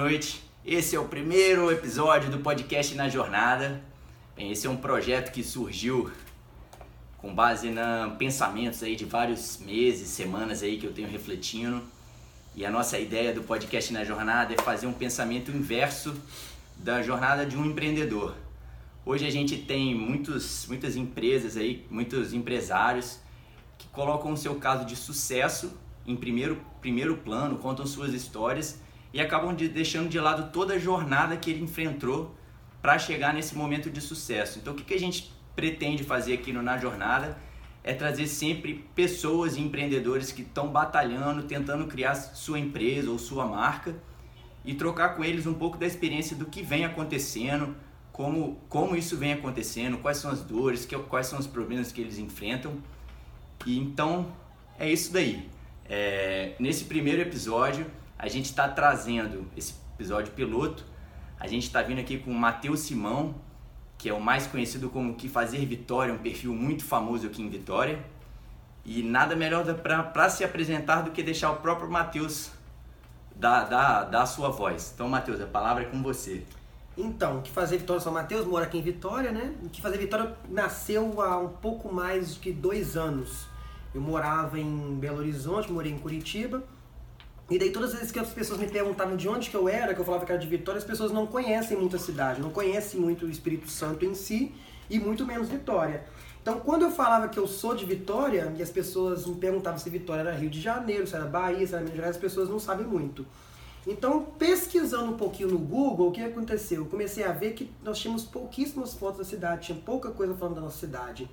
noite. Esse é o primeiro episódio do podcast Na Jornada. Bem, esse é um projeto que surgiu com base em pensamentos aí de vários meses, semanas aí que eu tenho refletindo. E a nossa ideia do podcast Na Jornada é fazer um pensamento inverso da jornada de um empreendedor. Hoje a gente tem muitos, muitas empresas aí, muitos empresários que colocam o seu caso de sucesso em primeiro, primeiro plano, contam suas histórias e acabam de, deixando de lado toda a jornada que ele enfrentou para chegar nesse momento de sucesso. Então, o que, que a gente pretende fazer aqui no Na Jornada é trazer sempre pessoas e empreendedores que estão batalhando, tentando criar sua empresa ou sua marca e trocar com eles um pouco da experiência do que vem acontecendo, como, como isso vem acontecendo, quais são as dores, que, quais são os problemas que eles enfrentam. E então é isso daí. É, nesse primeiro episódio, a gente está trazendo esse episódio piloto. A gente está vindo aqui com o Matheus Simão, que é o mais conhecido como Que Fazer Vitória, um perfil muito famoso aqui em Vitória. E nada melhor para se apresentar do que deixar o próprio Matheus dar, dar, dar a sua voz. Então, Matheus, a palavra é com você. Então, Que Fazer Vitória São Mateus mora aqui em Vitória, né? O Que Fazer Vitória nasceu há um pouco mais de dois anos. Eu morava em Belo Horizonte, morei em Curitiba. E daí todas as vezes que as pessoas me perguntavam de onde que eu era, que eu falava que era de Vitória, as pessoas não conhecem muito a cidade, não conhecem muito o Espírito Santo em si e muito menos Vitória. Então, quando eu falava que eu sou de Vitória, e as pessoas me perguntavam se Vitória era Rio de Janeiro, se era Bahia, se era Minas Gerais, as pessoas não sabem muito. Então, pesquisando um pouquinho no Google, o que aconteceu? Eu comecei a ver que nós tínhamos pouquíssimas fotos da cidade, tinha pouca coisa falando da nossa cidade.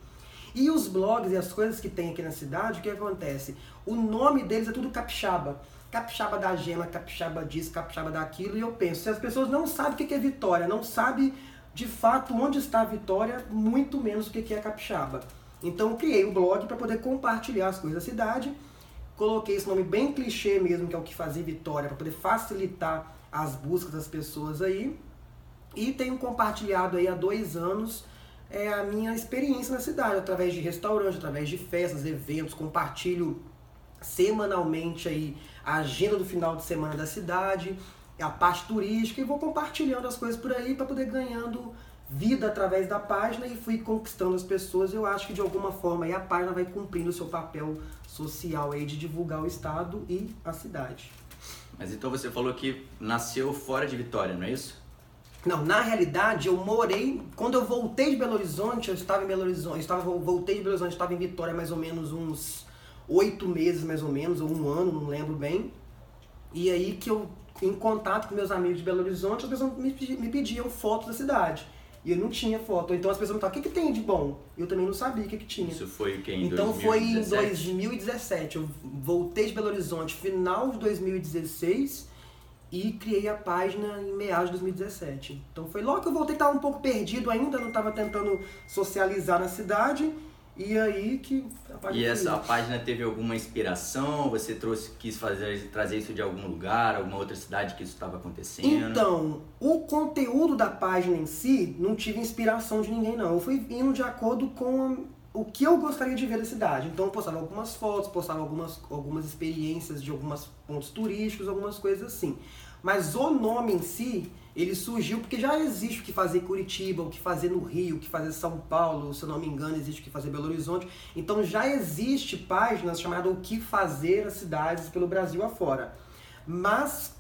E os blogs e as coisas que tem aqui na cidade, o que acontece? O nome deles é tudo capixaba. Capixaba da gema, capixaba disso, capixaba daquilo. E eu penso, se as pessoas não sabem o que é Vitória, não sabem de fato onde está a Vitória, muito menos o que é capixaba. Então eu criei o blog para poder compartilhar as coisas da cidade. Coloquei esse nome bem clichê mesmo, que é o que fazia Vitória, para poder facilitar as buscas das pessoas aí. E tenho compartilhado aí há dois anos é a minha experiência na cidade, através de restaurantes, através de festas, eventos, compartilho semanalmente aí a agenda do final de semana da cidade, a parte turística e vou compartilhando as coisas por aí para poder ganhando vida através da página e fui conquistando as pessoas. Eu acho que de alguma forma aí a página vai cumprindo o seu papel social aí de divulgar o estado e a cidade. Mas então você falou que nasceu fora de Vitória, não é isso? Não, na realidade eu morei, quando eu voltei de Belo Horizonte, eu estava em Belo Horizonte, eu estava, voltei de Belo Horizonte, estava em Vitória mais ou menos uns oito meses mais ou menos, ou um ano, não lembro bem. E aí que eu, em contato com meus amigos de Belo Horizonte, as pessoas me, me pediam fotos da cidade. E eu não tinha foto. Então as pessoas me falavam, o que, que tem de bom? Eu também não sabia o que, que tinha. Isso foi o que em Então 2017? foi em 2017. Eu voltei de Belo Horizonte final de 2016 e criei a página em meados de 2017. Então foi logo que eu voltei, estava um pouco perdido ainda, não estava tentando socializar na cidade. E aí que a página E essa a página teve alguma inspiração? Você trouxe, quis fazer, trazer isso de algum lugar, alguma outra cidade que isso estava acontecendo? Então, o conteúdo da página em si, não tive inspiração de ninguém não. Eu fui indo de acordo com o que eu gostaria de ver da cidade. Então postava algumas fotos, postava algumas, algumas experiências de alguns pontos turísticos, algumas coisas assim. Mas o nome em si, ele surgiu porque já existe o que fazer em Curitiba, o que fazer no Rio, o que fazer em São Paulo, se eu não me engano, existe o que fazer em Belo Horizonte. Então já existe páginas chamadas O que fazer as cidades pelo Brasil afora. Mas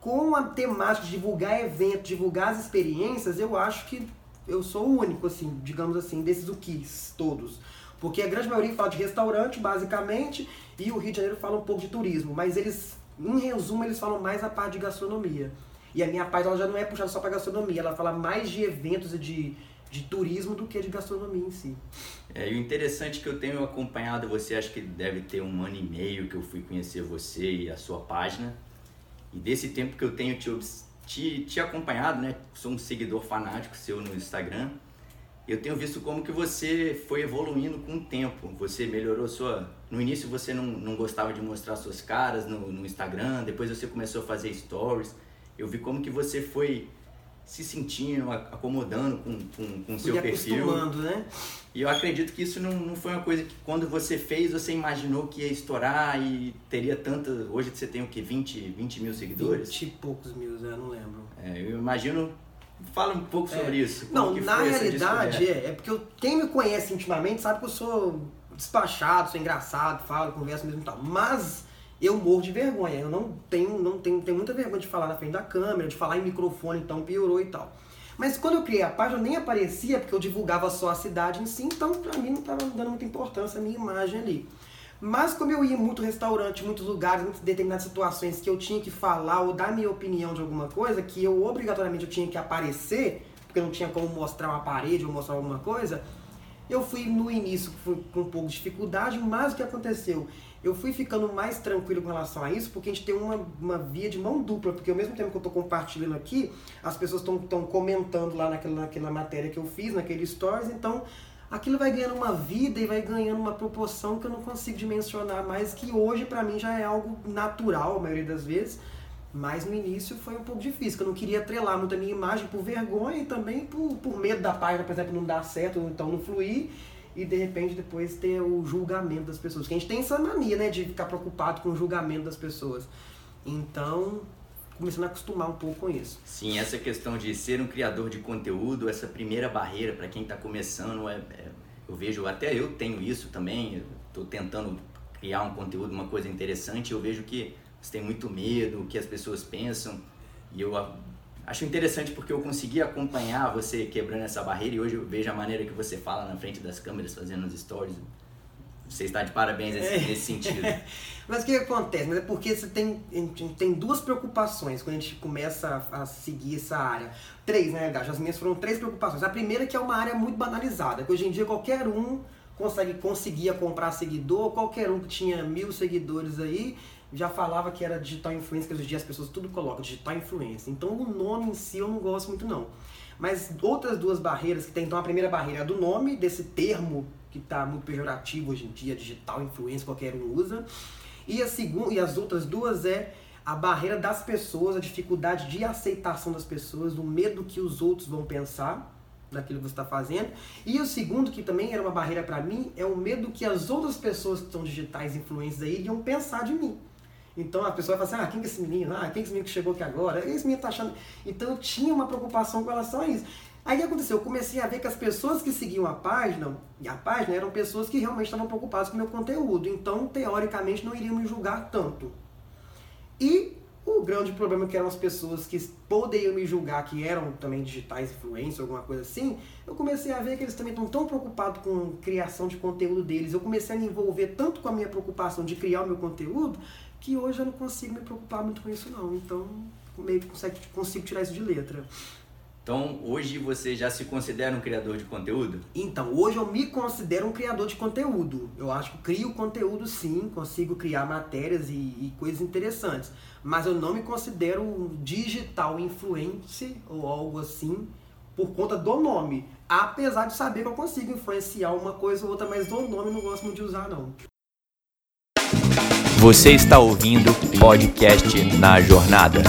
com a temática de divulgar eventos, divulgar as experiências, eu acho que eu sou o único, assim, digamos assim, desses quis, todos. Porque a grande maioria fala de restaurante, basicamente, e o Rio de Janeiro fala um pouco de turismo, mas eles, em resumo, eles falam mais a parte de gastronomia. E a minha página já não é puxada só para gastronomia, ela fala mais de eventos e de, de turismo do que de gastronomia em si. É, e o interessante é que eu tenho acompanhado você, acho que deve ter um ano e meio que eu fui conhecer você e a sua página. E desse tempo que eu tenho te, te, te acompanhado, né? Sou um seguidor fanático seu no Instagram. Eu tenho visto como que você foi evoluindo com o tempo. Você melhorou sua. No início você não, não gostava de mostrar suas caras no, no Instagram, depois você começou a fazer stories. Eu vi como que você foi se sentindo, acomodando com o com, com seu perfil. né? E eu acredito que isso não, não foi uma coisa que quando você fez, você imaginou que ia estourar e teria tanta. Hoje você tem o que? 20, 20 mil seguidores? 20 e poucos mil, eu não lembro. É, eu imagino. Fala um pouco sobre é. isso. Não, na realidade, é, é porque eu, quem me conhece intimamente sabe que eu sou despachado, sou engraçado, falo, converso mesmo e tal. Mas eu morro de vergonha. Eu não tenho, não tenho, tenho muita vergonha de falar na frente da câmera, de falar em microfone, então piorou e tal. Mas quando eu criei a página, eu nem aparecia, porque eu divulgava só a cidade em si, então pra mim não estava dando muita importância a minha imagem ali. Mas como eu ia em muito restaurante, muitos lugares, em determinadas situações que eu tinha que falar ou dar minha opinião de alguma coisa, que eu obrigatoriamente eu tinha que aparecer, porque eu não tinha como mostrar uma parede ou mostrar alguma coisa, eu fui no início fui com um pouco de dificuldade, mas o que aconteceu? Eu fui ficando mais tranquilo com relação a isso, porque a gente tem uma, uma via de mão dupla, porque ao mesmo tempo que eu estou compartilhando aqui, as pessoas estão comentando lá naquela, naquela matéria que eu fiz, naquele stories, então aquilo vai ganhando uma vida e vai ganhando uma proporção que eu não consigo dimensionar mais, que hoje para mim já é algo natural, a maioria das vezes, mas no início foi um pouco difícil, que eu não queria atrelar muito a minha imagem por vergonha e também por, por medo da página, por exemplo, não dar certo, então não fluir, e de repente depois ter o julgamento das pessoas. Que a gente tem essa mania, né, de ficar preocupado com o julgamento das pessoas. Então, começando a acostumar um pouco com isso. Sim, essa questão de ser um criador de conteúdo, essa primeira barreira para quem está começando, é, é, eu vejo, até eu tenho isso também, estou tentando criar um conteúdo, uma coisa interessante, eu vejo que você tem muito medo, o que as pessoas pensam, e eu Acho interessante porque eu consegui acompanhar você quebrando essa barreira e hoje eu vejo a maneira que você fala na frente das câmeras, fazendo os stories. Você está de parabéns nesse, é. sentido. Mas o que acontece? Mas é porque você tem, a gente tem duas preocupações quando a gente começa a, a seguir essa área. Três, né, Gajo? As minhas foram três preocupações. A primeira é que é uma área muito banalizada, que hoje em dia qualquer um consegue, conseguia comprar seguidor, qualquer um que tinha mil seguidores aí já falava que era digital influencer, que hoje em dia as pessoas tudo colocam digital influencer. Então o nome em si eu não gosto muito não. Mas outras duas barreiras que tem, então a primeira barreira é do nome, desse termo que está muito pejorativo hoje em dia, digital influencer, qualquer um usa. E, a segunda, e as outras duas é a barreira das pessoas, a dificuldade de aceitação das pessoas, o medo que os outros vão pensar daquilo que você está fazendo. E o segundo, que também era uma barreira para mim, é o medo que as outras pessoas que são digitais influencers aí iam pensar de mim. Então a pessoa vai falar assim, ah, quem é esse menino? Ah, quem é esse menino que chegou aqui agora? Esse menino tá achando. Então eu tinha uma preocupação com relação a isso. Aí o que aconteceu? Eu comecei a ver que as pessoas que seguiam a página, e a página eram pessoas que realmente estavam preocupadas com o meu conteúdo. Então, teoricamente, não iriam me julgar tanto. E o grande problema é que eram as pessoas que poderiam me julgar, que eram também digitais influencers, alguma coisa assim, eu comecei a ver que eles também estão tão preocupados com a criação de conteúdo deles. Eu comecei a me envolver tanto com a minha preocupação de criar o meu conteúdo, que hoje eu não consigo me preocupar muito com isso não. Então, meio que consigo, consigo tirar isso de letra. Então, hoje você já se considera um criador de conteúdo? Então, hoje eu me considero um criador de conteúdo. Eu acho que crio conteúdo sim, consigo criar matérias e, e coisas interessantes. Mas eu não me considero um digital influencer ou algo assim por conta do nome. Apesar de saber que eu consigo influenciar uma coisa ou outra, mas do nome eu não gosto muito de usar não. Você está ouvindo podcast Na Jornada.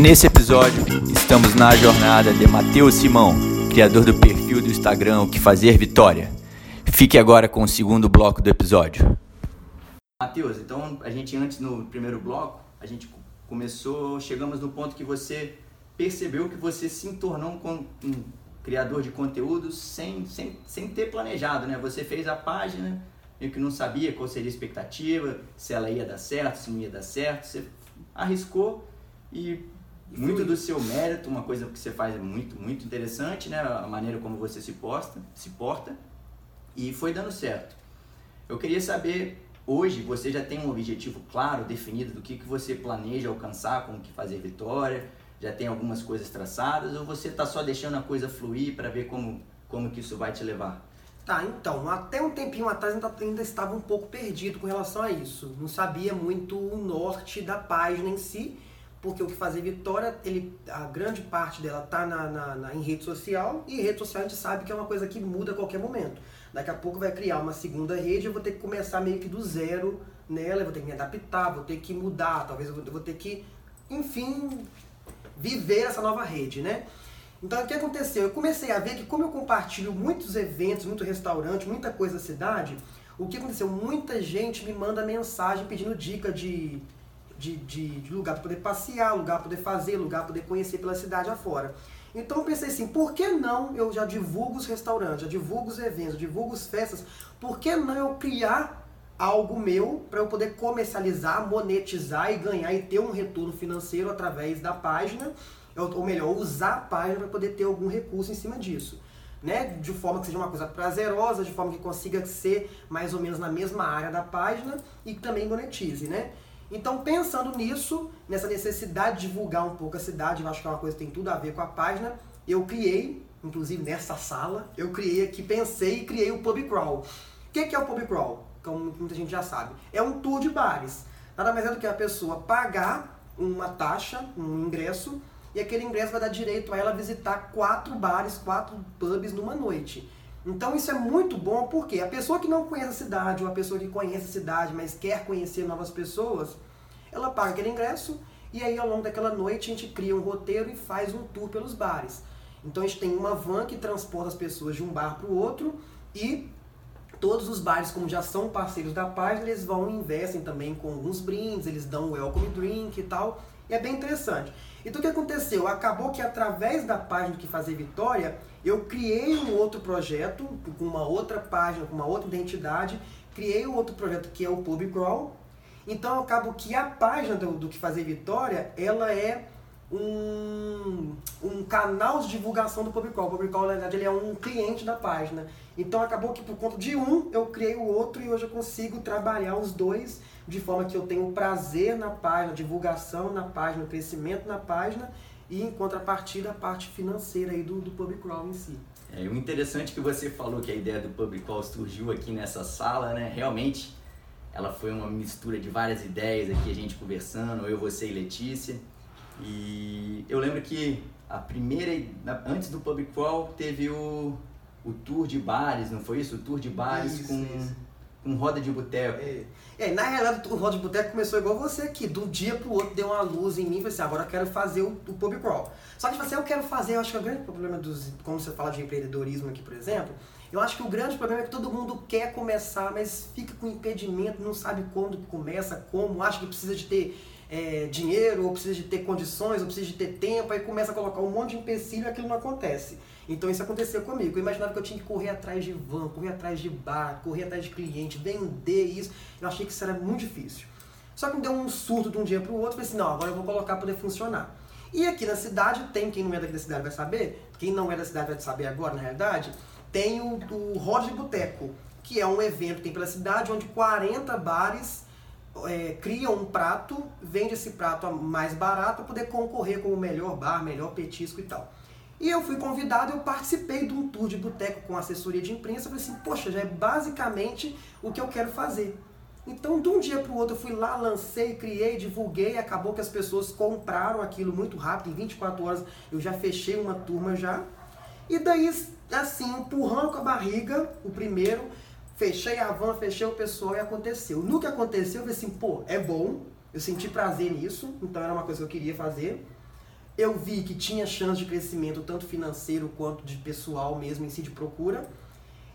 Nesse episódio, estamos na jornada de Matheus Simão, criador do perfil do Instagram O Que Fazer Vitória. Fique agora com o segundo bloco do episódio. Matheus, então a gente antes no primeiro bloco, a gente começou, chegamos no ponto que você percebeu que você se tornou um, um criador de conteúdo sem, sem, sem ter planejado, né? Você fez a página, meio que não sabia qual seria a expectativa, se ela ia dar certo, se não ia dar certo. Você arriscou e muito do seu mérito, uma coisa que você faz é muito, muito interessante, né? A maneira como você se posta, se porta e foi dando certo. Eu queria saber, hoje você já tem um objetivo claro, definido do que, que você planeja alcançar, como que fazer vitória, já tem algumas coisas traçadas ou você está só deixando a coisa fluir para ver como, como que isso vai te levar? Tá, então, até um tempinho atrás ainda, ainda estava um pouco perdido com relação a isso. Não sabia muito o norte da página em si, porque o que fazer Vitória, ele, a grande parte dela tá na, na, na, em rede social, e rede social a gente sabe que é uma coisa que muda a qualquer momento. Daqui a pouco vai criar uma segunda rede, eu vou ter que começar meio que do zero nela, eu vou ter que me adaptar, vou ter que mudar, talvez eu vou, eu vou ter que, enfim, viver essa nova rede, né? Então o que aconteceu? Eu comecei a ver que como eu compartilho muitos eventos, muito restaurante, muita coisa da cidade, o que aconteceu? Muita gente me manda mensagem pedindo dica de, de, de, de lugar para poder passear, lugar para poder fazer, lugar para poder conhecer pela cidade afora. Então eu pensei assim, por que não eu já divulgo os restaurantes, já divulgo os eventos, já divulgo as festas, por que não eu criar algo meu para eu poder comercializar, monetizar e ganhar e ter um retorno financeiro através da página, ou melhor, usar a página para poder ter algum recurso em cima disso. Né? De forma que seja uma coisa prazerosa, de forma que consiga ser mais ou menos na mesma área da página e também monetize, né? Então, pensando nisso, nessa necessidade de divulgar um pouco a cidade, eu acho que é uma coisa que tem tudo a ver com a página, eu criei, inclusive nessa sala, eu criei aqui, pensei e criei o Pub Crawl. O que é o Pub Crawl? Como muita gente já sabe. É um tour de bares. Nada mais é do que a pessoa pagar uma taxa, um ingresso, e aquele ingresso vai dar direito a ela visitar quatro bares, quatro pubs numa noite. Então isso é muito bom porque a pessoa que não conhece a cidade ou a pessoa que conhece a cidade, mas quer conhecer novas pessoas, ela paga aquele ingresso e aí ao longo daquela noite a gente cria um roteiro e faz um tour pelos bares. Então a gente tem uma van que transporta as pessoas de um bar para o outro e todos os bares, como já são parceiros da página, eles vão e investem também com alguns brindes, eles dão welcome drink e tal. E é bem interessante. Então o que aconteceu? Acabou que através da página do Que Fazer Vitória, eu criei um outro projeto, com uma outra página, com uma outra identidade, criei um outro projeto que é o Pub Crawl. Então acabo que a página do, do Que Fazer Vitória, ela é um, um canal de divulgação do Pub Crawl. O Pub Crawl, na verdade, ele é um cliente da página. Então acabou que por conta de um, eu criei o outro e hoje eu consigo trabalhar os dois de forma que eu tenho prazer na página, divulgação na página, crescimento na página e em contrapartida a parte financeira aí do, do Pub Crawl em si. É, o interessante que você falou que a ideia do Pub Crawl surgiu aqui nessa sala, né? Realmente, ela foi uma mistura de várias ideias aqui, a gente conversando, eu, você e Letícia. E eu lembro que a primeira, antes do Pub Crawl, teve o, o tour de bares, não foi isso? O tour de bares isso, com, isso. Com roda de boteco. É. É, na realidade o Roda de Boteco começou igual você aqui, de um dia pro outro deu uma luz em mim e falei assim, agora eu quero fazer o, o pub crawl. Só que tipo assim, eu quero fazer, eu acho que o grande problema dos, como você fala de empreendedorismo aqui, por exemplo, eu acho que o grande problema é que todo mundo quer começar, mas fica com impedimento, não sabe quando começa, como, acha que precisa de ter é, dinheiro, ou precisa de ter condições, ou precisa de ter tempo, aí começa a colocar um monte de empecilho e aquilo não acontece. Então isso aconteceu comigo. Eu imaginava que eu tinha que correr atrás de van, correr atrás de bar, correr atrás de cliente, vender isso. Eu achei que isso era muito difícil. Só que me deu um surto de um dia para o outro, falei assim, não, agora eu vou colocar para poder funcionar. E aqui na cidade, tem quem não é daqui da cidade vai saber, quem não é da cidade vai saber agora, na realidade, tem o, o Roda Boteco, que é um evento que tem pela cidade, onde 40 bares é, criam um prato, vende esse prato mais barato para poder concorrer com o melhor bar, melhor petisco e tal. E eu fui convidado, eu participei de um tour de boteco com assessoria de imprensa, falei assim, poxa, já é basicamente o que eu quero fazer. Então, de um dia para o outro, eu fui lá, lancei, criei, divulguei, acabou que as pessoas compraram aquilo muito rápido, em 24 horas eu já fechei uma turma já. E daí, assim, empurrando com a barriga, o primeiro, fechei a van, fechei o pessoal e aconteceu. No que aconteceu, eu falei assim, pô, é bom, eu senti prazer nisso, então era uma coisa que eu queria fazer eu vi que tinha chance de crescimento tanto financeiro quanto de pessoal mesmo em si de procura.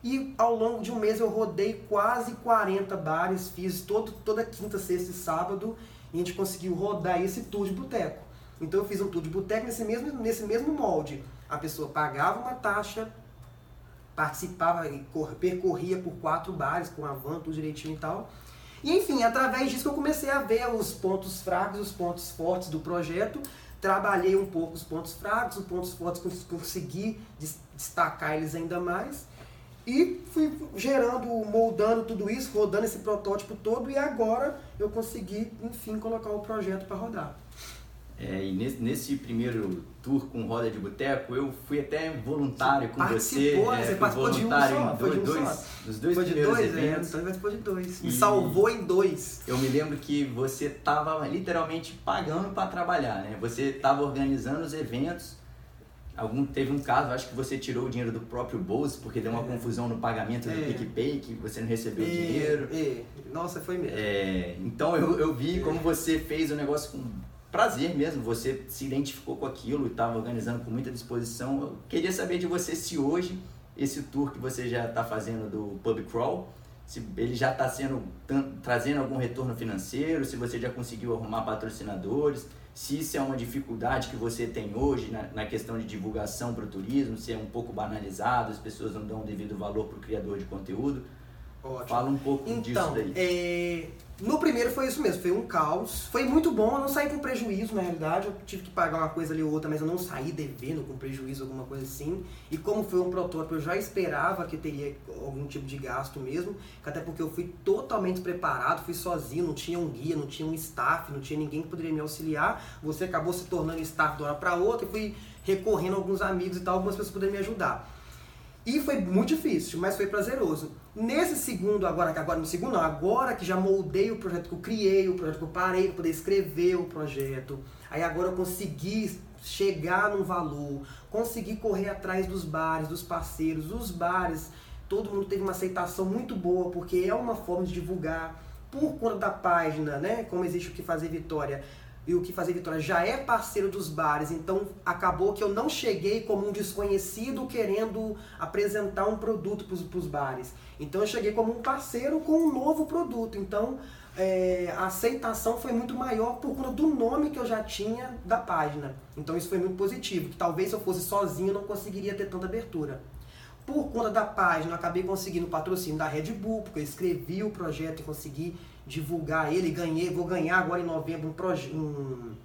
E ao longo de um mês eu rodei quase 40 bares, fiz todo, toda quinta, sexta e sábado e a gente conseguiu rodar esse tour de boteco. Então eu fiz um tour de boteco nesse mesmo, nesse mesmo molde. A pessoa pagava uma taxa, participava, percorria por quatro bares com a van, tudo direitinho e tal. E enfim, através disso eu comecei a ver os pontos fracos, os pontos fortes do projeto trabalhei um pouco os pontos fracos, os pontos fortes, consegui destacar eles ainda mais. E fui gerando, moldando tudo isso, rodando esse protótipo todo e agora eu consegui, enfim, colocar o projeto para rodar. É, e nesse, nesse, primeiro tour com roda de boteco, eu fui até voluntário com você. Participou, é, você participou de um só, foi de um dois, só. Dos dois foi primeiros dois, é, eventos. É, então participou de dois. Me salvou em dois. Eu me lembro que você estava literalmente pagando para trabalhar, né? Você estava organizando os eventos. Algum, teve um caso, acho que você tirou o dinheiro do próprio bolso, porque deu uma é. confusão no pagamento do é. PicPay, que você não recebeu o é, dinheiro. É. Nossa, foi mesmo. então eu, eu vi como você fez o negócio com prazer mesmo, você se identificou com aquilo e estava organizando com muita disposição. Eu queria saber de você se hoje esse tour que você já está fazendo do pub crawl, se ele já está sendo trazendo algum retorno financeiro, se você já conseguiu arrumar patrocinadores, se isso é uma dificuldade que você tem hoje na, na questão de divulgação para o turismo, se é um pouco banalizado, as pessoas não dão o devido valor para o criador de conteúdo. Ótimo. Fala um pouco então, disso daí. É, no primeiro foi isso mesmo, foi um caos. Foi muito bom, eu não saí com prejuízo na realidade. Eu tive que pagar uma coisa ali ou outra, mas eu não saí devendo com prejuízo, alguma coisa assim. E como foi um protótipo, eu já esperava que teria algum tipo de gasto mesmo. Até porque eu fui totalmente preparado, fui sozinho, não tinha um guia, não tinha um staff, não tinha ninguém que poderia me auxiliar. Você acabou se tornando staff de uma hora para outra e fui recorrendo a alguns amigos e tal, algumas pessoas poderiam me ajudar. E foi muito difícil, mas foi prazeroso. Nesse segundo, agora que agora no segundo, não, agora que já moldei o projeto que eu criei, o projeto que eu parei para poder escrever o projeto, aí agora eu consegui chegar num valor, consegui correr atrás dos bares, dos parceiros, os bares, todo mundo teve uma aceitação muito boa, porque é uma forma de divulgar por conta da página, né? Como existe o que fazer Vitória e o que fazer Vitória já é parceiro dos bares, então acabou que eu não cheguei como um desconhecido querendo apresentar um produto para os bares. Então eu cheguei como um parceiro com um novo produto. Então é, a aceitação foi muito maior por conta do nome que eu já tinha da página. Então isso foi muito positivo, que talvez se eu fosse sozinho eu não conseguiria ter tanta abertura. Por conta da página, eu acabei conseguindo o patrocínio da Red Bull, porque eu escrevi o projeto e consegui divulgar ele. Ganhei, vou ganhar agora em novembro um, um,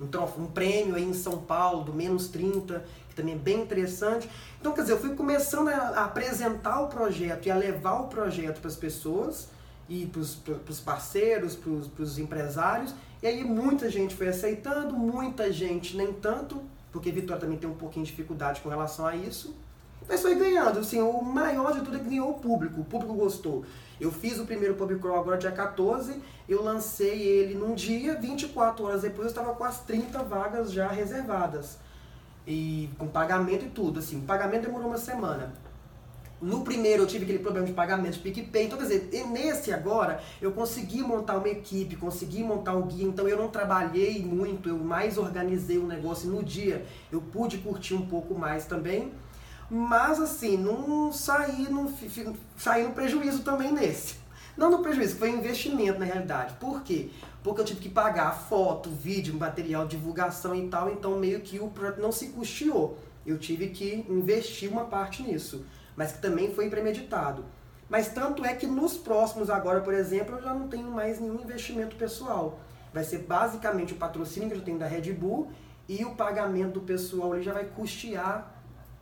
um, um prêmio aí em São Paulo, do Menos 30, que também é bem interessante. Então, quer dizer, eu fui começando a apresentar o projeto e a levar o projeto para as pessoas e para os parceiros, para os empresários. E aí muita gente foi aceitando, muita gente nem tanto, porque Vitória também tem um pouquinho de dificuldade com relação a isso. Mas foi ganhando, assim, o maior de tudo é que ganhou o público, o público gostou. Eu fiz o primeiro pub crawl agora dia 14, eu lancei ele num dia, 24 horas depois eu estava com as 30 vagas já reservadas. E com pagamento e tudo, assim, o pagamento demorou uma semana. No primeiro eu tive aquele problema de pagamento de PicPay, então quer dizer, nesse agora eu consegui montar uma equipe, consegui montar um guia, então eu não trabalhei muito, eu mais organizei o negócio no dia, eu pude curtir um pouco mais também. Mas assim, não saí no, saí no prejuízo também nesse. Não no prejuízo, foi investimento na realidade. Por quê? Porque eu tive que pagar foto, vídeo, material, divulgação e tal, então meio que o projeto não se custeou. Eu tive que investir uma parte nisso, mas que também foi premeditado. Mas tanto é que nos próximos agora, por exemplo, eu já não tenho mais nenhum investimento pessoal. Vai ser basicamente o patrocínio que eu tenho da Red Bull e o pagamento do pessoal ele já vai custear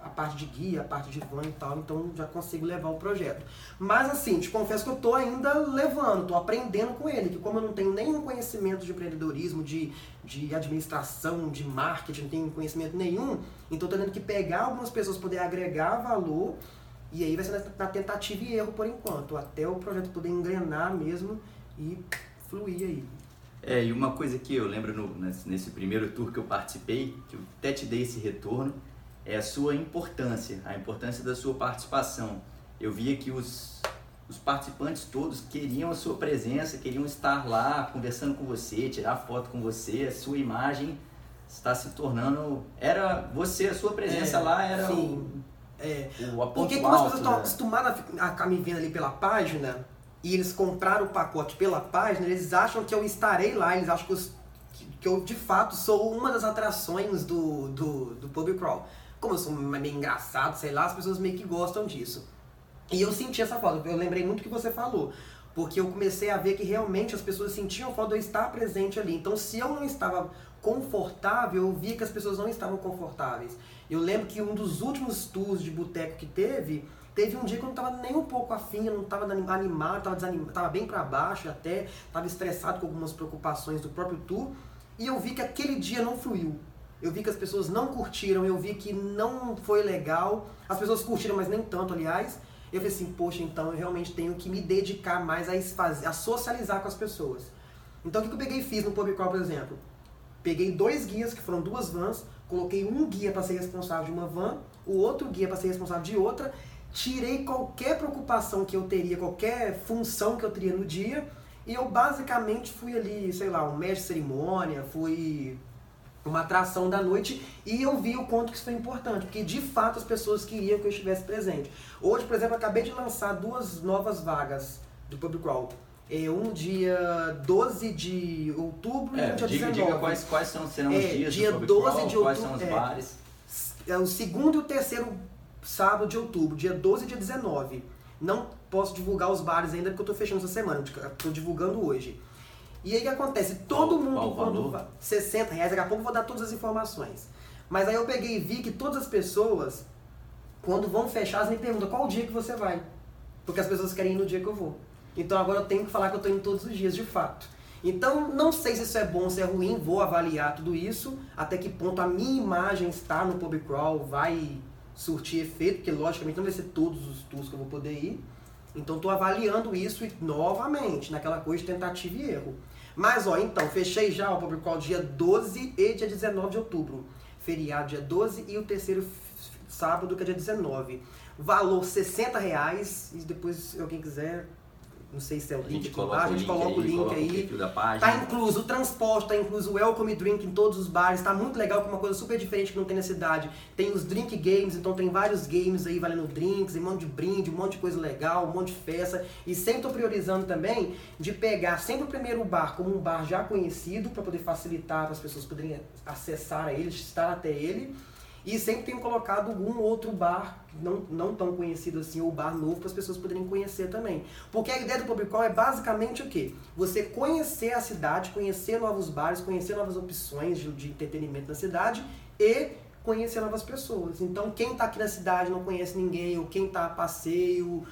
a parte de guia, a parte de van e tal, então já consigo levar o projeto. Mas assim, te confesso que eu estou ainda levando, estou aprendendo com ele, que como eu não tenho nenhum conhecimento de empreendedorismo, de, de administração, de marketing, não tenho conhecimento nenhum, então estou tendo que pegar algumas pessoas, poder agregar valor, e aí vai ser na tentativa e erro por enquanto, até o projeto poder engrenar mesmo e fluir aí. É, e uma coisa que eu lembro no, nesse primeiro tour que eu participei, que eu até te dei esse retorno, é a sua importância, a importância da sua participação. Eu via que os, os participantes todos queriam a sua presença, queriam estar lá conversando com você, tirar foto com você, a sua imagem está se tornando. Era você, a sua presença é, lá era sim. o. É. O Porque como as pessoas estão acostumadas a ficar me vendo ali pela página e eles compraram o pacote pela página, eles acham que eu estarei lá, eles acham que, eu, que eu de fato sou uma das atrações do, do, do Pub Crawl como eu sou meio engraçado, sei lá, as pessoas meio que gostam disso. E eu senti essa falta, eu lembrei muito que você falou. Porque eu comecei a ver que realmente as pessoas sentiam falta de eu estar presente ali. Então, se eu não estava confortável, eu via que as pessoas não estavam confortáveis. Eu lembro que um dos últimos tours de boteco que teve, teve um dia que eu não estava nem um pouco afim, eu não estava animado, estava desanimado, bem para baixo até, estava estressado com algumas preocupações do próprio tour. E eu vi que aquele dia não fluiu eu vi que as pessoas não curtiram, eu vi que não foi legal. As pessoas curtiram, mas nem tanto, aliás. Eu falei assim, poxa, então eu realmente tenho que me dedicar mais a, a socializar com as pessoas. Então o que eu peguei e fiz no Pub Crawl, por exemplo? Peguei dois guias, que foram duas vans, coloquei um guia para ser responsável de uma van, o outro guia para ser responsável de outra, tirei qualquer preocupação que eu teria, qualquer função que eu teria no dia, E eu basicamente fui ali, sei lá, um mestre de cerimônia, fui uma atração da noite e eu vi o quanto que isso foi importante, porque de fato as pessoas queriam que eu estivesse presente. Hoje, por exemplo, acabei de lançar duas novas vagas do Pub Crawl. É, um dia 12 de outubro é, e um dia diga, 19. Diga quais, quais são, serão os é, dias dia do Pub 12 Crawl, de quais outubro, são os é. bares. É o segundo e o terceiro sábado de outubro, dia 12 e dia 19. Não posso divulgar os bares ainda porque eu estou fechando essa semana, estou divulgando hoje. E aí o que acontece? Todo Qual- mundo qual quando valor? vai. 60 reais, daqui a pouco eu vou dar todas as informações. Mas aí eu peguei e vi que todas as pessoas, quando vão fechar, elas me perguntam qual dia que você vai. Porque as pessoas querem ir no dia que eu vou. Então agora eu tenho que falar que eu estou indo todos os dias, de fato. Então, não sei se isso é bom, se é ruim, vou avaliar tudo isso, até que ponto a minha imagem está no pub crawl vai surtir efeito, porque logicamente não vai ser todos os tours que eu vou poder ir. Então estou avaliando isso e novamente, naquela coisa de tentativa e erro. Mas ó, então, fechei já o pub crawl dia 12 e dia 19 de outubro. Feriado dia 12 e o terceiro sábado, que é dia 19. Valor 60 reais. E depois, se alguém quiser, não sei se é o A link coloca, embaixo, a gente coloca o link coloca aí. o perfil da página. Tá incluso o transporte, tá incluso o welcome drink em todos os bares, tá muito legal, que é uma coisa super diferente que não tem na cidade. Tem os drink games, então tem vários games aí valendo drinks, um monte de brinde, um monte de coisa legal, um monte de festa. E sempre tô priorizando também de pegar sempre o primeiro bar como um bar já conhecido, para poder facilitar para as pessoas poderem acessar a ele, estar até ele. E sempre tenho colocado algum outro bar, não, não tão conhecido assim, ou bar novo, para as pessoas poderem conhecer também. Porque a ideia do Public Call é basicamente o quê? Você conhecer a cidade, conhecer novos bares, conhecer novas opções de, de entretenimento na cidade e conhecer novas pessoas. Então, quem está aqui na cidade não conhece ninguém, ou quem está a passeio,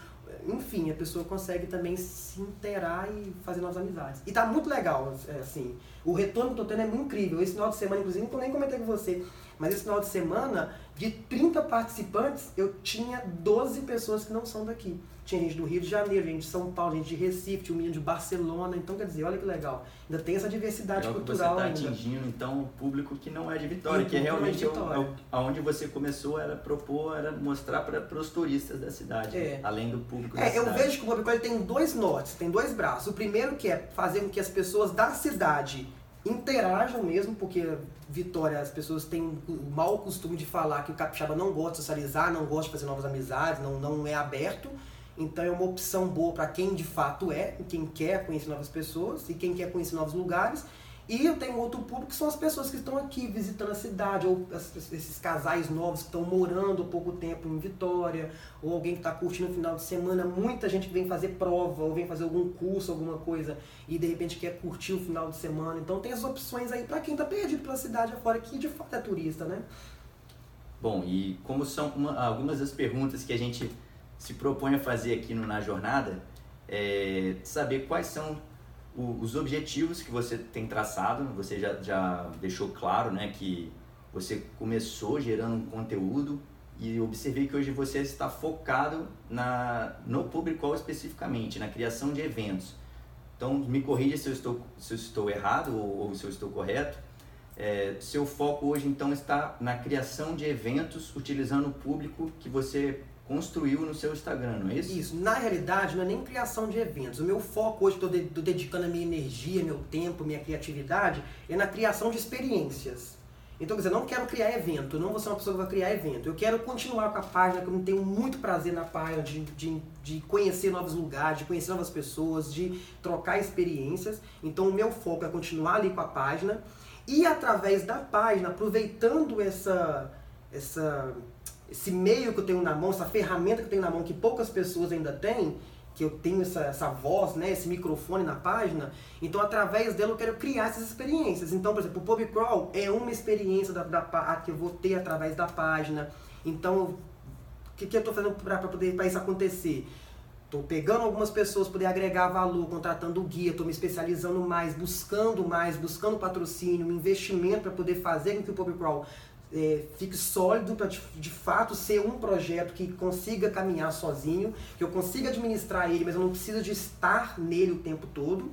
enfim, a pessoa consegue também se inteirar e fazer novas amizades. E tá muito legal, é, assim. O retorno que eu tô tendo é muito incrível. Esse final de semana, inclusive, eu nem comentei com você, mas esse final de semana, de 30 participantes, eu tinha 12 pessoas que não são daqui. Tinha gente do Rio de Janeiro, gente de São Paulo, gente de Recife, tinha um menino de Barcelona. Então, quer dizer, olha que legal. Ainda tem essa diversidade É que você cultural está atingindo, então, o público que não é de Vitória, que é é realmente Vitória. é o- aonde você começou era propor, era mostrar para os turistas da cidade, É. além do público da É, eu cidade. vejo que o Bobicó tem dois nortes, tem dois braços. O primeiro que é fazer com que as pessoas da cidade interajam mesmo, porque Vitória, as pessoas têm o mau costume de falar que o capixaba não gosta de socializar, não gosta de fazer novas amizades, não, não é aberto. Então é uma opção boa para quem de fato é, quem quer conhecer novas pessoas e quem quer conhecer novos lugares. E eu tenho outro público que são as pessoas que estão aqui visitando a cidade, ou esses casais novos que estão morando pouco tempo em Vitória, ou alguém que está curtindo o final de semana, muita gente vem fazer prova, ou vem fazer algum curso, alguma coisa, e de repente quer curtir o final de semana. Então tem as opções aí para quem está perdido pela cidade afora, que de fato é turista, né? Bom, e como são uma- algumas das perguntas que a gente se propõe a fazer aqui no Na Jornada, é saber quais são o- os objetivos que você tem traçado. Você já, já deixou claro né, que você começou gerando um conteúdo e observei que hoje você está focado na, no público especificamente, na criação de eventos. Então, me corrija se eu estou, se eu estou errado ou, ou se eu estou correto. É, seu foco hoje então está na criação de eventos utilizando o público que você construiu no seu Instagram, não é isso? Isso, na realidade, não é nem criação de eventos. O meu foco hoje, estou dedicando a minha energia, meu tempo, minha criatividade, é na criação de experiências. Então, quer dizer, eu não quero criar evento, não vou ser uma pessoa que vai criar evento. Eu quero continuar com a página, que eu tenho muito prazer na página, de, de, de conhecer novos lugares, de conhecer novas pessoas, de trocar experiências. Então, o meu foco é continuar ali com a página. E através da página, aproveitando essa, essa, esse meio que eu tenho na mão, essa ferramenta que eu tenho na mão, que poucas pessoas ainda têm, que eu tenho essa, essa voz, né, esse microfone na página, então através dela eu quero criar essas experiências. Então, por exemplo, o Pub Crawl é uma experiência da, da, que eu vou ter através da página. Então, o que, que eu estou fazendo para poder para isso acontecer? Estou pegando algumas pessoas poder agregar valor, contratando guia, estou me especializando mais, buscando mais, buscando patrocínio, investimento para poder fazer com que o Pub Crawl é, fique sólido para de, de fato ser um projeto que consiga caminhar sozinho, que eu consiga administrar ele, mas eu não preciso de estar nele o tempo todo.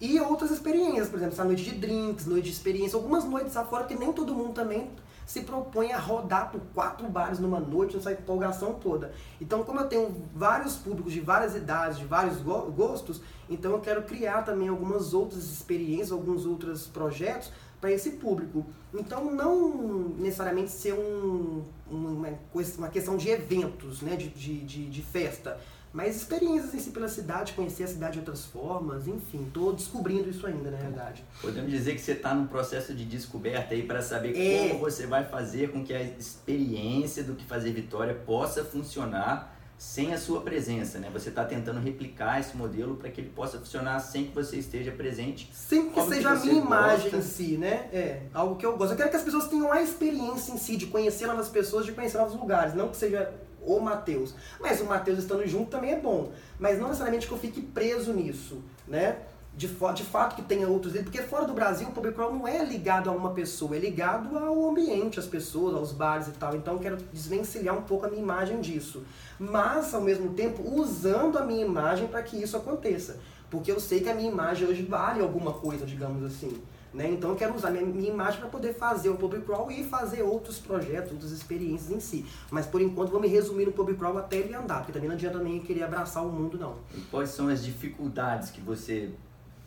E outras experiências, por exemplo, essa noite de drinks, noite de experiência, algumas noites afora que nem todo mundo também se propõe a rodar por quatro bares numa noite, nessa empolgação toda. Então, como eu tenho vários públicos de várias idades, de vários gostos, então eu quero criar também algumas outras experiências, alguns outros projetos para esse público. Então, não necessariamente ser um, uma, uma questão de eventos, né, de, de, de, de festa, mas experiências em si pela cidade, conhecer a cidade de outras formas, enfim, estou descobrindo isso ainda, na verdade. Podemos dizer que você está num processo de descoberta aí para saber é... como você vai fazer com que a experiência do que fazer Vitória possa funcionar sem a sua presença, né? Você está tentando replicar esse modelo para que ele possa funcionar sem que você esteja presente. Sem que seja que a minha imagem em si, né? É, algo que eu gosto. Eu quero que as pessoas tenham a experiência em si de conhecer novas pessoas, de conhecer novos lugares, não que seja o Mateus. Mas o Mateus estando junto também é bom. Mas não necessariamente que eu fique preso nisso, né? De, de fato que tenha outros porque fora do Brasil o crawl não é ligado a uma pessoa, é ligado ao ambiente, às pessoas, aos bares e tal. Então eu quero desvencilhar um pouco a minha imagem disso. Mas, ao mesmo tempo, usando a minha imagem para que isso aconteça. Porque eu sei que a minha imagem hoje vale alguma coisa, digamos assim. Né? Então eu quero usar minha, minha imagem para poder fazer o public crawl e fazer outros projetos, outras experiências em si. Mas por enquanto vou me resumir no public crawl até ele andar, porque também não adianta nem querer abraçar o mundo não. E quais são as dificuldades que você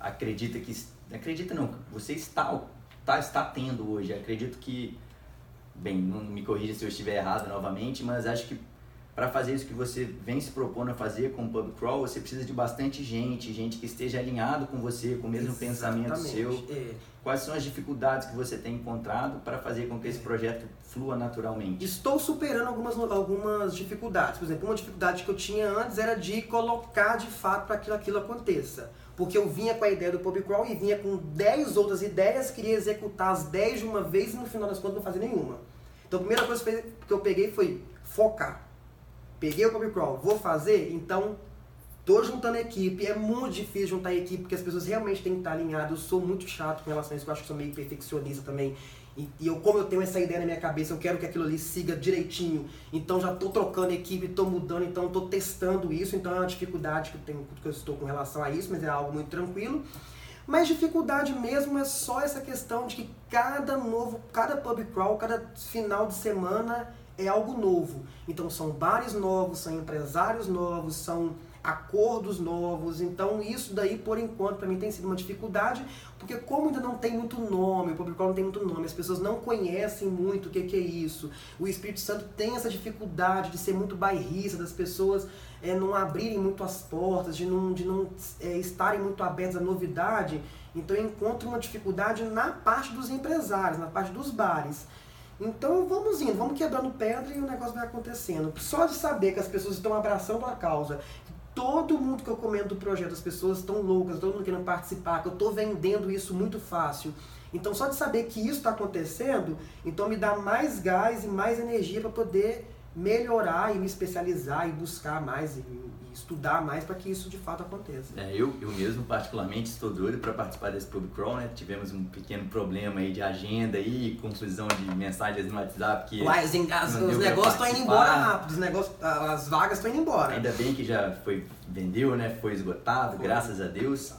acredita que acredita não, você está está, está tendo hoje? Acredito que bem, não me corrija se eu estiver errado novamente, mas acho que para fazer isso que você vem se propondo a fazer com o pub crawl, você precisa de bastante gente, gente que esteja alinhado com você, com o mesmo Exatamente. pensamento seu. É. Quais são as dificuldades que você tem encontrado para fazer com que esse projeto flua naturalmente? Estou superando algumas, algumas dificuldades. Por exemplo, uma dificuldade que eu tinha antes era de colocar de fato para que aquilo aconteça. Porque eu vinha com a ideia do pub crawl e vinha com 10 outras ideias, queria executar as 10 de uma vez e no final das contas não fazer nenhuma. Então a primeira coisa que eu peguei foi focar peguei o Pub Crawl, vou fazer, então tô juntando equipe. É muito difícil juntar equipe, porque as pessoas realmente têm que estar alinhadas. Eu sou muito chato com relação a isso, eu acho que sou meio perfeccionista também. E, e, eu, como eu tenho essa ideia na minha cabeça, eu quero que aquilo ali siga direitinho. Então já estou trocando equipe, estou mudando, então estou testando isso. Então é uma dificuldade que tenho, que eu estou com relação a isso, mas é algo muito tranquilo. Mas dificuldade mesmo é só essa questão de que cada novo, cada pub crawl, cada final de semana é algo novo. Então são bares novos, são empresários novos, são acordos novos. Então isso daí, por enquanto, para mim tem sido uma dificuldade, porque como ainda não tem muito nome, o público não tem muito nome, as pessoas não conhecem muito o que, que é isso. O Espírito Santo tem essa dificuldade de ser muito bairrista, das pessoas é, não abrirem muito as portas, de não, de não é, estarem muito abertas à novidade. Então eu encontro uma dificuldade na parte dos empresários, na parte dos bares. Então vamos indo, vamos quebrando pedra e o negócio vai acontecendo. Só de saber que as pessoas estão abraçando a causa, que todo mundo que eu comento do projeto, as pessoas estão loucas, todo mundo querendo participar, que eu estou vendendo isso muito fácil. Então só de saber que isso está acontecendo, então me dá mais gás e mais energia para poder melhorar e me especializar e buscar mais e estudar mais para que isso de fato aconteça. É, eu, eu mesmo particularmente estou doido para participar desse pub crawl, né? Tivemos um pequeno problema aí de agenda e confusão de mensagens no WhatsApp que Uai, os, as, os negócios estão indo embora rápido, os negócios, as vagas estão indo embora. Ainda bem que já foi vendeu, né? Foi esgotado, foi. graças a Deus.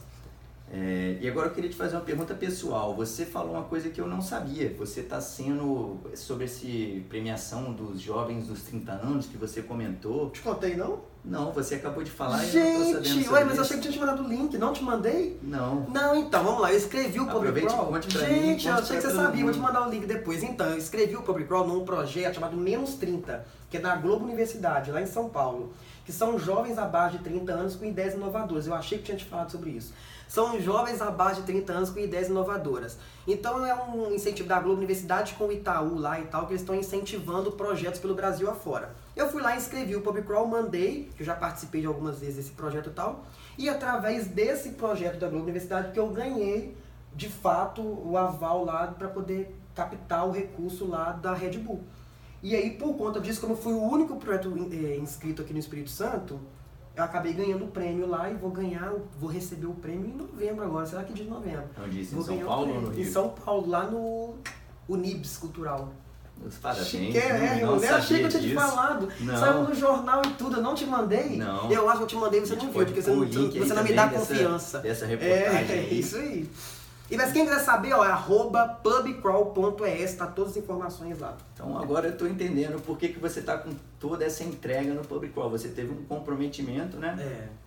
É, e agora eu queria te fazer uma pergunta pessoal. Você falou uma coisa que eu não sabia. Você está sendo sobre essa premiação dos jovens dos 30 anos que você comentou. Te contei, não? Não, você acabou de falar Gente, e eu não tô sabendo ué, mas eu achei que tinha te mandado o link. Não te mandei? Não. Não, então, vamos lá. Eu escrevi o Public Crawl. Conte pra Gente, mim, eu achei que você sabia. Vou te mandar o link depois. Então, eu escrevi o Public Crawl num projeto chamado Menos 30, que é da Globo Universidade, lá em São Paulo. Que são jovens abaixo de 30 anos com ideias inovadoras. Eu achei que tinha te falado sobre isso. São jovens abaixo de 30 anos com ideias inovadoras. Então é um incentivo da Globo Universidade com o Itaú lá e tal, que eles estão incentivando projetos pelo Brasil afora. Eu fui lá, inscrevi o PubCrawl, mandei, que eu já participei de algumas vezes desse projeto e tal, e através desse projeto da Globo Universidade que eu ganhei, de fato, o aval lá para poder captar o recurso lá da Red Bull. E aí, por conta disso, como eu fui o único projeto é, inscrito aqui no Espírito Santo, eu acabei ganhando o prêmio lá e vou ganhar, vou receber o prêmio em novembro agora, será que dia de novembro? Onde isso? Em São Paulo ou no Rio? Em São Paulo, lá no Unibs Cultural. Os parabéns. Chique, é, eu nem achei que eu tinha te falado. Não. Saiu no jornal e tudo, eu não te mandei. Não. Eu acho que eu te mandei e você não viu, porque você não, você não me dá confiança. Dessa reportagem. É, é isso aí. E mas quem quiser saber, ó, é arroba pubcrawl.es, tá todas as informações lá. Então agora eu tô entendendo por que, que você tá com toda essa entrega no PubCrawl. Você teve um comprometimento, né? É.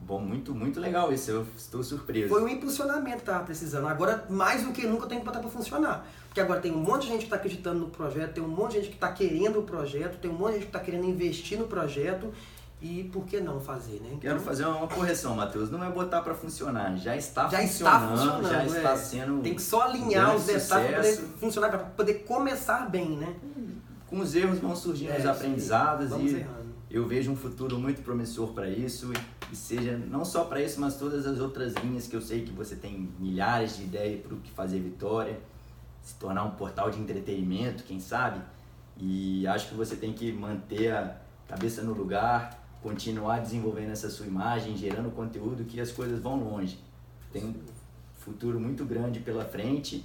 Bom, muito, muito legal isso, eu estou surpreso. Foi um impulsionamento que tava precisando. Agora, mais do que nunca, eu tenho que botar pra funcionar. Porque agora tem um monte de gente que tá acreditando no projeto, tem um monte de gente que tá querendo o projeto, tem um monte de gente que tá querendo investir no projeto. E por que não fazer, né? Quero fazer uma correção, Matheus. Não é botar para funcionar, já está já funcionando, está funcionando, já é. está sendo. Tem que só alinhar um os detalhes para poder funcionar, para poder começar bem, né? Com os erros vão surgindo É, os aprendizados e errando. eu vejo um futuro muito promissor para isso e seja não só para isso, mas todas as outras linhas que eu sei que você tem milhares de ideias para o que fazer Vitória, se tornar um portal de entretenimento, quem sabe? E acho que você tem que manter a cabeça no lugar, continuar desenvolvendo essa sua imagem, gerando conteúdo que as coisas vão longe. Tem um futuro muito grande pela frente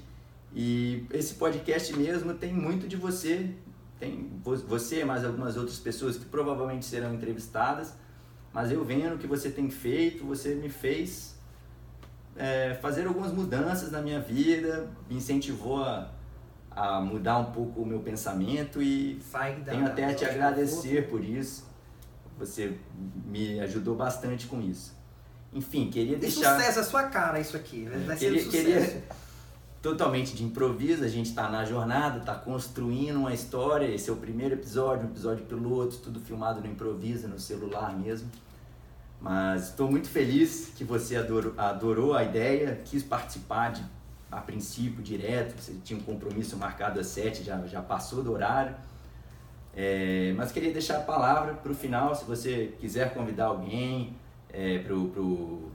e esse podcast mesmo tem muito de você, tem vo- você mais algumas outras pessoas que provavelmente serão entrevistadas, mas eu vendo o que você tem feito, você me fez é, fazer algumas mudanças na minha vida, me incentivou a, a mudar um pouco o meu pensamento e tenho até a te agradecer por isso. Você me ajudou bastante com isso. Enfim, queria E deixar sucesso, é a sua cara isso aqui. Vai vai ser um queria, sucesso. queria totalmente de improviso, a gente está na jornada, está construindo uma história. Esse é o primeiro episódio, um episódio piloto, tudo filmado no improviso, no celular mesmo. Mas estou muito feliz que você adorou, adorou a ideia, quis participar de, a princípio direto, você tinha um compromisso marcado às sete, já, já passou do horário. É, mas queria deixar a palavra para o final, se você quiser convidar alguém é, para o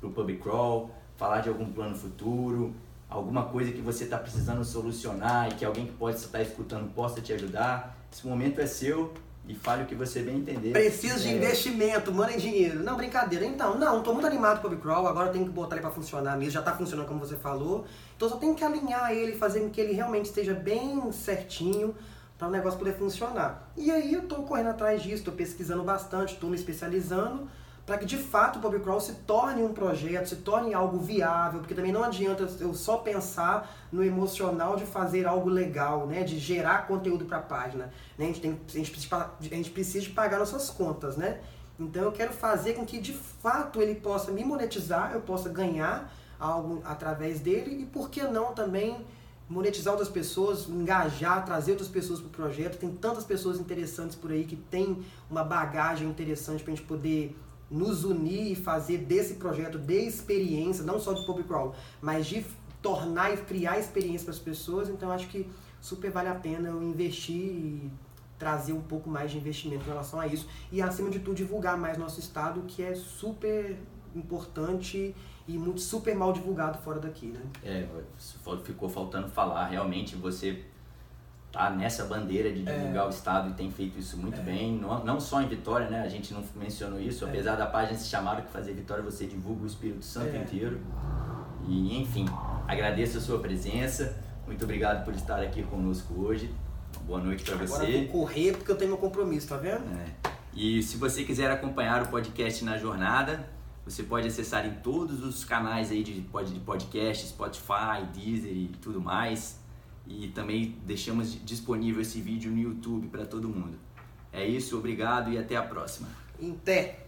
Pub Crawl, falar de algum plano futuro, alguma coisa que você está precisando solucionar e que alguém que pode estar escutando possa te ajudar. Esse momento é seu e fale o que você bem entender. Preciso de É, investimento, manda em dinheiro. Não, brincadeira. Então, não, tô muito animado com o Crawl, agora eu tenho que botar ele pra funcionar mesmo, já tá funcionando como você falou. Então só tenho que alinhar ele, fazer com que ele realmente esteja bem certinho para o negócio poder funcionar. E aí eu tô correndo atrás disso, tô pesquisando bastante, tô me especializando para que de fato o Pub Crawl se torne um projeto, se torne algo viável, porque também não adianta eu só pensar no emocional de fazer algo legal, né, de gerar conteúdo para a página. Né? A, gente tem, a, gente a gente precisa de pagar nossas contas, né? Então eu quero fazer com que de fato ele possa me monetizar, eu possa ganhar algo através dele e por que não também monetizar outras pessoas, engajar, trazer outras pessoas para o projeto. Tem tantas pessoas interessantes por aí que tem uma bagagem interessante para a gente poder nos unir e fazer desse projeto de experiência, não só do Pub Crawl, mas de tornar e criar experiência para as pessoas. Então acho que super vale a pena eu investir e trazer um pouco mais de investimento em relação a isso e acima de tudo divulgar mais nosso estado que é super importante e muito super mal divulgado fora daqui, né? É, ficou faltando falar. Realmente você tá nessa bandeira de divulgar o Estado e tem feito isso muito bem. Não, não só em Vitória, né? A gente não mencionou isso. Apesar da página se chamar que fazer Vitória, você divulga o Espírito Santo É. inteiro. E, enfim, agradeço a sua presença. Muito obrigado por estar aqui conosco hoje. Boa noite para Agora eu você. vou correr porque eu tenho meu compromisso, tá vendo? É. E se você quiser acompanhar o podcast na jornada, você pode acessar em todos os canais aí de, de podcast, Spotify, Deezer e tudo mais. E também deixamos disponível esse vídeo no YouTube para todo mundo. É isso, obrigado e até a próxima. Pé.